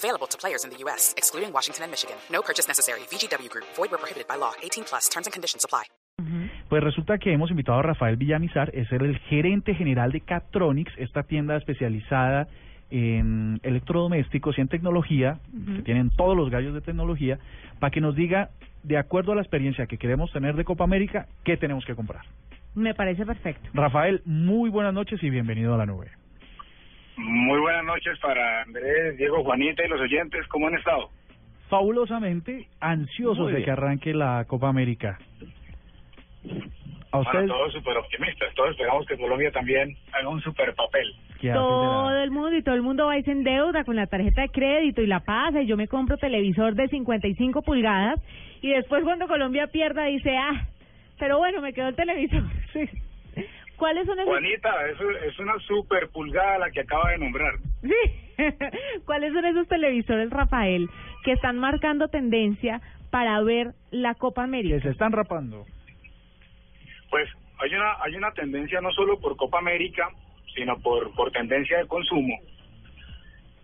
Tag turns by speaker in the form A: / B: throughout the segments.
A: Available to players in the U.S., excluding Washington and Michigan. No purchase necessary. VGW Group. Void where prohibited by law. 18 plus. Terms and conditions apply.
B: Pues resulta que hemos invitado a Rafael Villamizar, es el gerente general de Catronics, esta tienda especializada en electrodomésticos y en tecnología, que tienen todos los gallos de tecnología, para que nos diga, de acuerdo a la experiencia que queremos tener de Copa América, qué tenemos que comprar.
C: Me parece perfecto.
B: Rafael, muy buenas noches y bienvenido a la nube.
D: Muy buenas noches para Andrés, Diego, Juanita y los oyentes. ¿Cómo han estado?
B: Fabulosamente ansiosos de que arranque la Copa América. A
D: Bueno,
B: ustedes,
D: todos súper optimistas. Todos esperamos que Colombia también haga un super papel.
B: ¿qué hacen de
C: Todo el mundo y todo el mundo va y se endeuda con la tarjeta de crédito y la pasa y yo me compro televisor de 55 pulgadas y después cuando Colombia pierda dice, ah, pero bueno, me quedó el televisor.
B: Sí.
C: ¿Cuáles son esos?
D: Juanita, eso es una super pulgada la que acaba de nombrar.
C: Sí. ¿Cuáles son esos televisores, Rafael, que están marcando tendencia para ver la Copa
B: Que
C: América?
B: se están rapando.
D: Pues hay una hay una tendencia no solo por Copa América, sino por por tendencia de consumo.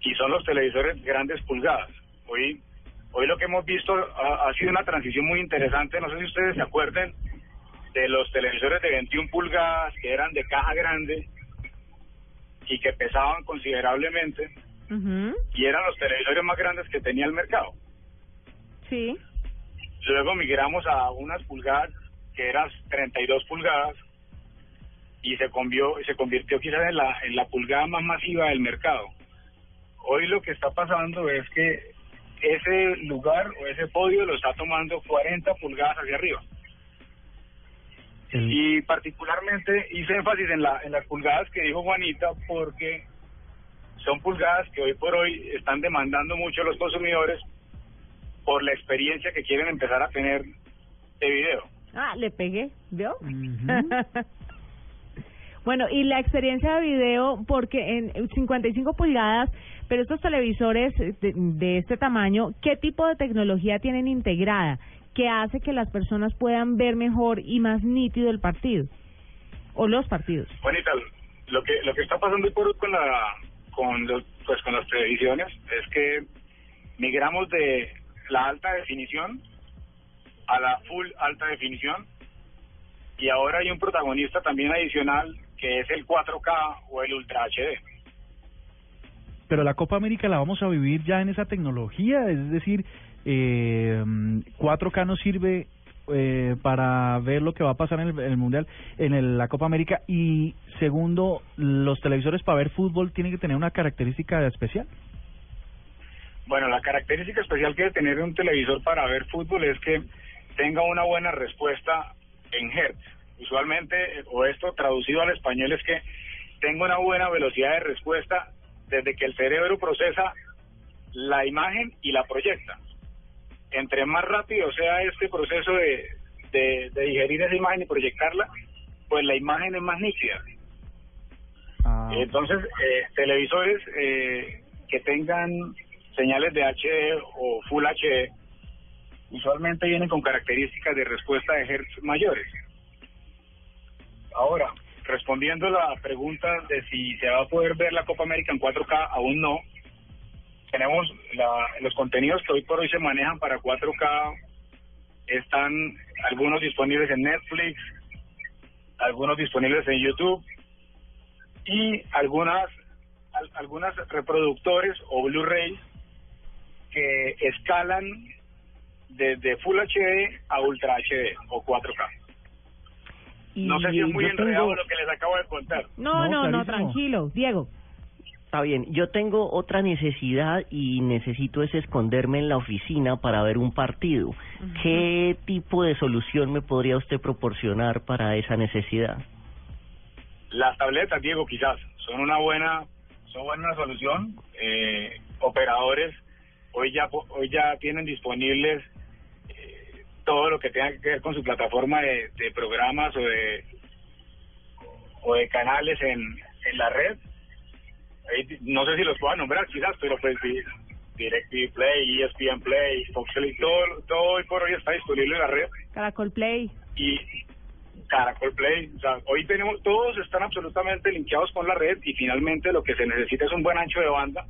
D: Y son los televisores grandes pulgadas. Hoy hoy lo que hemos visto ha, ha sido una transición muy interesante. No sé si ustedes se acuerden de los televisores de 21 pulgadas que eran de caja grande y que pesaban considerablemente y eran los televisores más grandes que tenía el mercado.
C: Sí.
D: Luego migramos a unas pulgadas que eran 32 pulgadas y se convirtió, se convirtió quizás en la, en la pulgada más masiva del mercado. Hoy lo que está pasando es que ese lugar o ese podio lo está tomando 40 pulgadas hacia arriba.
B: El-
D: Y particularmente hice énfasis en, la, en las pulgadas que dijo Juanita porque son pulgadas que hoy por hoy están demandando mucho los consumidores por la experiencia que quieren empezar a tener de video.
C: Ah, le pegué, ¿vio?
B: Ujú.
C: bueno, y la experiencia de video, porque en 55 pulgadas, pero estos televisores de, de este tamaño, ¿qué tipo de tecnología tienen integrada que hace que las personas puedan ver mejor y más nítido el partido? O los partidos.
D: Juanita, lo que lo que está pasando hoy por hoy con la con los pues con las televisiones es que migramos de la alta definición a la full alta definición y ahora hay un protagonista también adicional que es el 4K o el Ultra HD.
B: Pero la Copa América la vamos a vivir ya en esa tecnología, es decir, eh, 4K nos sirve eh, para ver lo que va a pasar en el, Mundial, en la Copa América. Y segundo, los televisores para ver fútbol tienen que tener una característica especial.
D: Bueno, la característica especial que debe tener un televisor para ver fútbol es que tenga una buena respuesta en hertz. Usualmente, o esto traducido al español es que tenga una buena velocidad de respuesta desde que el cerebro procesa la imagen y la proyecta. Entre más rápido sea este proceso de, de, de digerir esa imagen y proyectarla, pues la imagen es más nítida.
B: Ah,
D: Entonces, eh, televisores eh, que tengan señales de HD o Full HD usualmente vienen con características de respuesta de hertz mayores. Ahora, respondiendo a la pregunta de si se va a poder ver la Copa América en 4K, aún no. Tenemos la- los contenidos que hoy por hoy se manejan para 4K, están algunos disponibles en Netflix, algunos disponibles en YouTube y algunas al- algunas reproductores o Blu-ray que escalan desde Full HD a Ultra HD o 4K. No sé si es muy enredado
E: tengo-
D: lo que les acabo de contar.
C: No,
B: No,
C: no, tranquilo. Diego.
E: Está bien, yo tengo otra necesidad y necesito es esconderme en la oficina para ver un partido. ¿Qué tipo de solución me podría usted proporcionar para esa necesidad?
D: Las tabletas, Diego, quizás son una buena son buena solución. Eh, operadores hoy ya hoy ya tienen disponibles eh, todo lo que tenga que ver con su plataforma de, de programas o de o de canales en, en la red. No sé si los puedo nombrar quizás, pero pues di- DirecTV Play, ESPN Play, Fox Play, todo, todo hoy por hoy está disponible en la red
C: Caracol Play.
D: y Caracol Play. O sea, hoy tenemos, todos están absolutamente linkeados con la red y finalmente lo que se necesita es un buen ancho de banda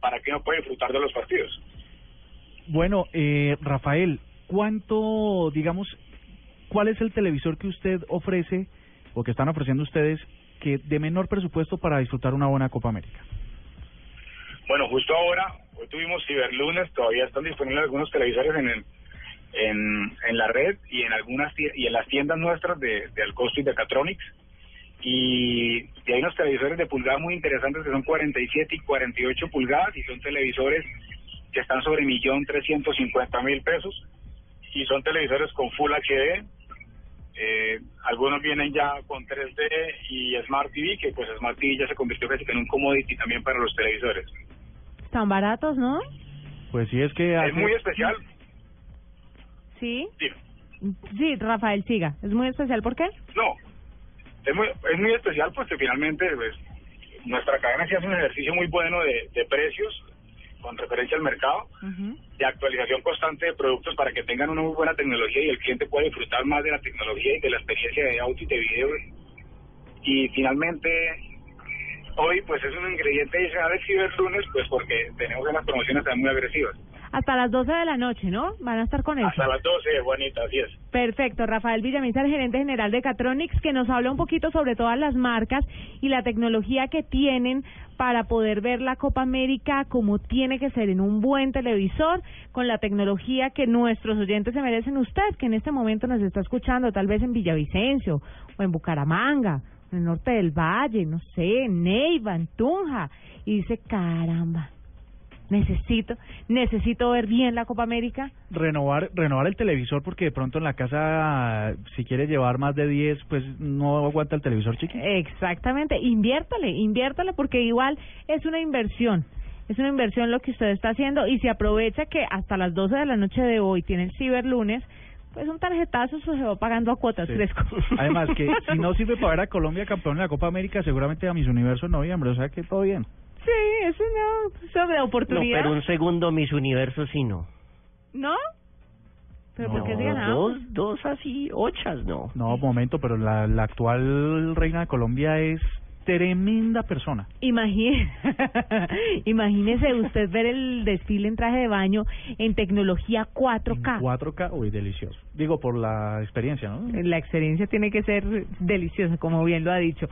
D: para que uno pueda disfrutar de los partidos.
B: Bueno, eh, Rafael, ¿cuánto, digamos, cuál es el televisor que usted ofrece o que están ofreciendo ustedes que de menor presupuesto para disfrutar una buena Copa América?
D: Bueno, justo ahora, hoy tuvimos Ciberlunes, todavía están disponibles algunos televisores en el, en, la red y en algunas y en las tiendas nuestras de, de Alcosto y de Catronics. Y, y hay unos televisores de pulgadas muy interesantes que son 47 y 48 pulgadas y son televisores que están sobre millón trescientos cincuenta mil pesos y son televisores con Full HD. Eh, algunos vienen ya con 3D y Smart TV, que pues Smart TV ya se convirtió casi en un commodity también para los televisores.
C: Están baratos, ¿no?
B: Pues sí, es que... hace-
D: Es muy especial.
C: Sí.
D: Sí.
C: Sí, Rafael, siga. Es muy especial, ¿por qué?
D: No, es muy, es muy especial porque finalmente pues, nuestra cadena sí hace un ejercicio muy bueno de, de precios con referencia al mercado,
C: Ujú.
D: de actualización constante de productos para que tengan una muy buena tecnología y el cliente pueda disfrutar más de la tecnología y de la experiencia de audio y de video. Y finalmente, hoy pues es un ingrediente adicional de Ciberlunes, pues porque tenemos unas promociones también muy agresivas.
C: Hasta las 12 de la noche, ¿no? Van a estar con eso.
D: Hasta las 12, Juanita, así es.
C: Perfecto, Rafael Villamizar, gerente general de Catronics, que nos habla un poquito sobre todas las marcas y la tecnología que tienen para poder ver la Copa América como tiene que ser en un buen televisor, con la tecnología que nuestros oyentes se merecen. Usted, que en este momento nos está escuchando, tal vez en Villavicencio o en Bucaramanga, en el norte del Valle, no sé, en Neiva, en Tunja, y dice, caramba, necesito, necesito ver bien la Copa América.
B: renovar renovar el televisor porque de pronto en la casa si quiere llevar más de 10 pues no aguanta el televisor chiqui.
C: Exactamente, inviértale, inviértale porque igual es una inversión. Es una inversión lo que usted está haciendo y si aprovecha que hasta las 12 de la noche de hoy tiene el ciberlunes, pues un tarjetazo se va pagando a cuotas
B: Sí.
C: fresco.
B: Además que si no sirve para ver a Colombia campeón en la Copa América, seguramente a mis universo en noviembre, o sea que todo bien.
C: Sí, es una sobre
E: No,
C: oportunidad.
E: pero un segundo, mis universos sí no.
C: ¿No? ¿Pero por qué
E: No,
C: se ganamos?
E: dos, dos así, ochas, no.
B: No, momento, pero la, la actual reina de Colombia es tremenda persona.
C: Imagine, imagínese usted ver el desfile en traje de baño en tecnología 4K.
B: 4K, uy, delicioso. Digo, por la experiencia, ¿no?
C: La experiencia tiene que ser deliciosa, como bien lo ha dicho.